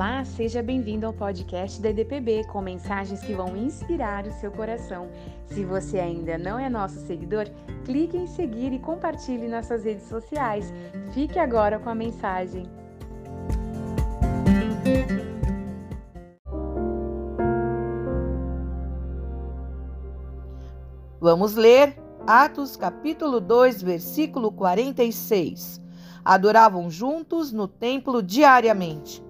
Olá, seja bem-vindo ao podcast da EDPB com mensagens que vão inspirar o seu coração. Se você ainda não é nosso seguidor, clique em seguir e compartilhe nas suas redes sociais. Fique agora com a mensagem. Vamos ler Atos capítulo 2, versículo 46. Adoravam juntos no templo diariamente.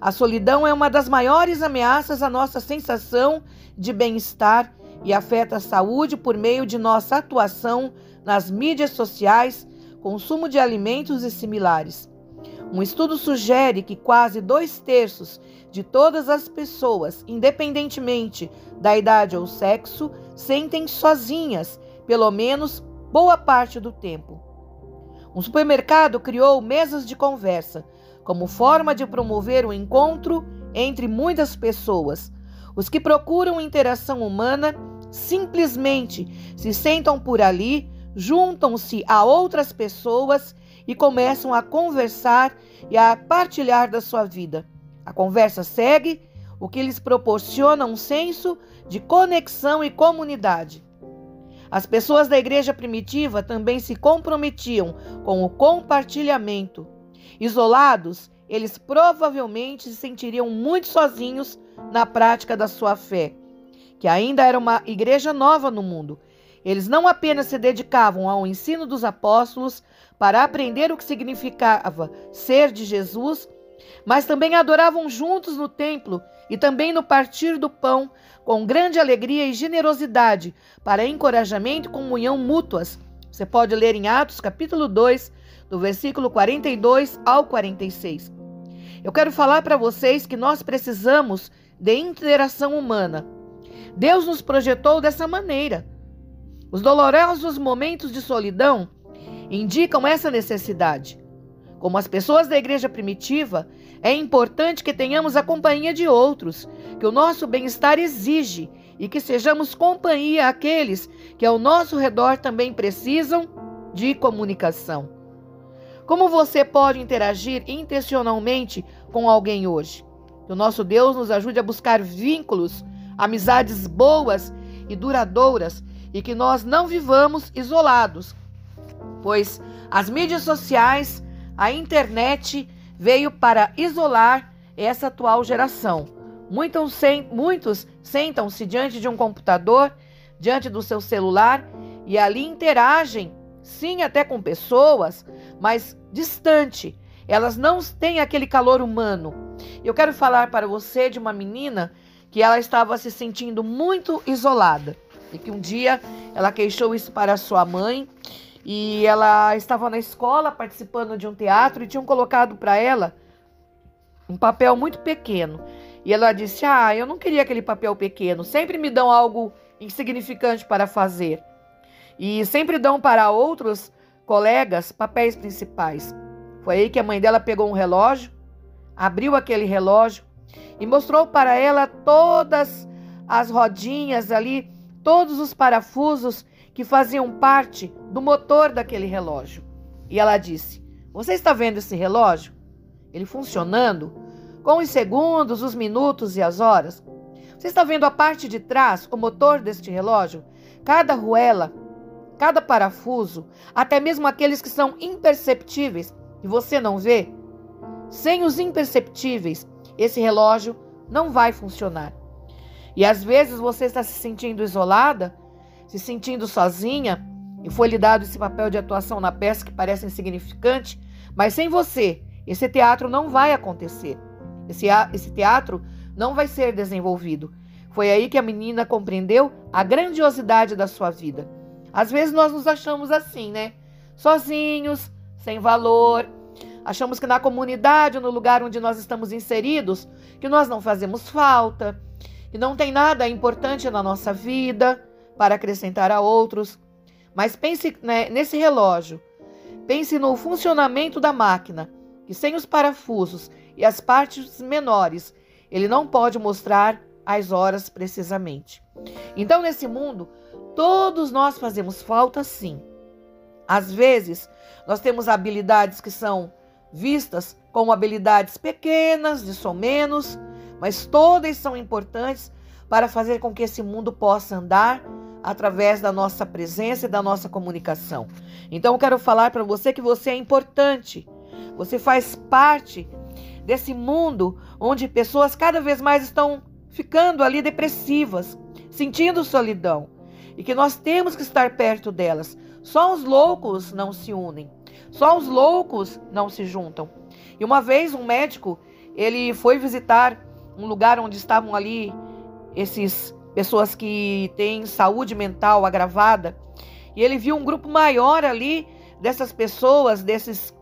A solidão é uma das maiores ameaças à nossa sensação de bem-estar e afeta a saúde por meio de nossa atuação nas mídias sociais, consumo de alimentos e similares. Um estudo sugere que quase dois terços de todas as pessoas, independentemente da idade ou sexo, sentem sozinhas, pelo menos boa parte do tempo. Um supermercado criou mesas de conversa como forma de promover o encontro entre muitas pessoas. Os que procuram interação humana simplesmente se sentam por ali, juntam-se a outras pessoas e começam a conversar e a partilhar da sua vida. A conversa segue, o que lhes proporciona um senso de conexão e comunidade. As pessoas da igreja primitiva também se comprometiam com o compartilhamento. Isolados, eles provavelmente se sentiriam muito sozinhos na prática da sua fé, que ainda era uma igreja nova no mundo. Eles não apenas se dedicavam ao ensino dos apóstolos para aprender o que significava ser de Jesus, mas também adoravam juntos no templo e também no partir do pão, com grande alegria e generosidade, para encorajamento e comunhão mútuas. Você pode ler em Atos capítulo 2, do versículo 42 ao 46. Eu quero falar para vocês que nós precisamos de interação humana. Deus nos projetou dessa maneira. Os dolorosos momentos de solidão indicam essa necessidade. Como as pessoas da igreja primitiva, é importante que tenhamos a companhia de outros, que o nosso bem-estar exige e que sejamos companhia àqueles que ao nosso redor também precisam de comunicação. Como você pode interagir intencionalmente com alguém hoje? Que o nosso Deus nos ajude a buscar vínculos, amizades boas e duradouras e que nós não vivamos isolados, pois as mídias sociais, a internet veio para isolar essa atual geração. Muitos, muitos sentam-se diante de um computador, diante do seu celular e ali interagem, sim, até com pessoas, mas distante. Elas não têm aquele calor humano. Eu quero falar para você de uma menina que ela estava se sentindo muito isolada e que um dia ela queixou isso para sua mãe e ela estava na escola participando de um teatro e tinham colocado para ela um papel muito pequeno. E ela disse: "Ah, eu não queria aquele papel pequeno. Sempre me dão algo insignificante para fazer. E sempre dão para outros colegas papéis principais. Foi aí que a mãe dela pegou um relógio, abriu aquele relógio e mostrou para ela todas as rodinhas ali, todos os parafusos que faziam parte do motor daquele relógio. E ela disse: Você está vendo esse relógio? Ele funcionando com os segundos, os minutos e as horas. Você está vendo a parte de trás, o motor deste relógio? Cada ruela cada parafuso, até mesmo aqueles que são imperceptíveis e você não vê, sem os imperceptíveis, esse relógio não vai funcionar. E às vezes você está se sentindo isolada, se sentindo sozinha, e foi lhe dado esse papel de atuação na peça que parece insignificante, mas sem você, esse teatro não vai acontecer. Esse, esse teatro não vai ser desenvolvido. Foi aí que a menina compreendeu a grandiosidade da sua vida. Às vezes nós nos achamos assim, né? Sozinhos, sem valor. Achamos que na comunidade, no lugar onde nós estamos inseridos, que nós não fazemos falta, que não tem nada importante na nossa vida para acrescentar a outros. Mas pense né, nesse relógio. Pense no funcionamento da máquina, que sem os parafusos e as partes menores, ele não pode mostrar as horas precisamente. Então, nesse mundo, Todos nós fazemos falta, sim. Às vezes, nós temos habilidades que são vistas com habilidades pequenas, de som menos, mas todas são importantes para fazer com que esse mundo possa andar através da nossa presença e da nossa comunicação. Então eu quero falar para você que você é importante. Você faz parte desse mundo onde pessoas cada vez mais estão ficando ali depressivas, sentindo solidão, e que nós temos que estar perto delas. Só os loucos não se unem, só os loucos não se juntam. E uma vez um médico, ele foi visitar um lugar onde estavam ali esses pessoas que têm saúde mental agravada, e ele viu um grupo maior ali dessas pessoas, desses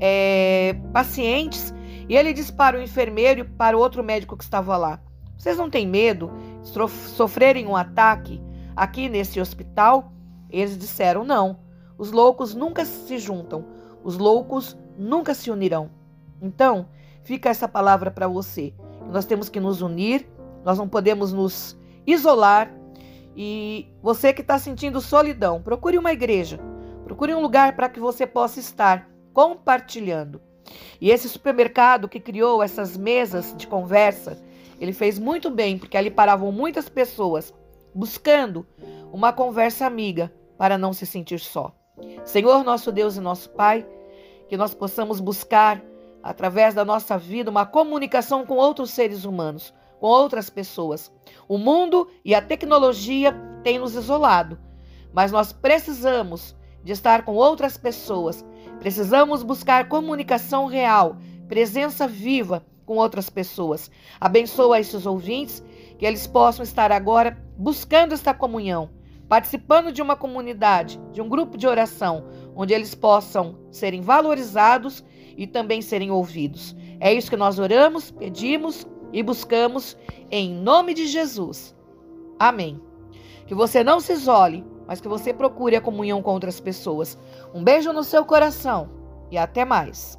é, pacientes, e ele disse para o enfermeiro e para o outro médico que estava lá: Vocês não têm medo de sofrerem um ataque aqui nesse hospital? Eles disseram: Não. Os loucos nunca se juntam, os loucos nunca se unirão. Então, fica essa palavra para você. Nós temos que nos unir, nós não podemos nos isolar. E você que está sentindo solidão, procure uma igreja, procure um lugar para que você possa estar compartilhando. E esse supermercado que criou essas mesas de conversa, ele fez muito bem, porque ali paravam muitas pessoas buscando uma conversa amiga para não se sentir só. Senhor, nosso Deus e nosso Pai, que nós possamos buscar, através da nossa vida, uma comunicação com outros seres humanos com outras pessoas. O mundo e a tecnologia têm nos isolado, mas nós precisamos de estar com outras pessoas. Precisamos buscar comunicação real, presença viva com outras pessoas. Abençoa esses ouvintes que eles possam estar agora buscando esta comunhão, participando de uma comunidade, de um grupo de oração, onde eles possam serem valorizados e também serem ouvidos. É isso que nós oramos, pedimos e buscamos em nome de Jesus. Amém. Que você não se isole, mas que você procure a comunhão com outras pessoas. Um beijo no seu coração e até mais.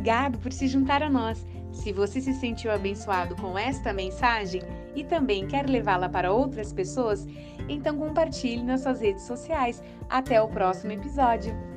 Obrigado por se juntar a nós. Se você se sentiu abençoado com esta mensagem e também quer levá-la para outras pessoas, então compartilhe nas suas redes sociais. Até o próximo episódio!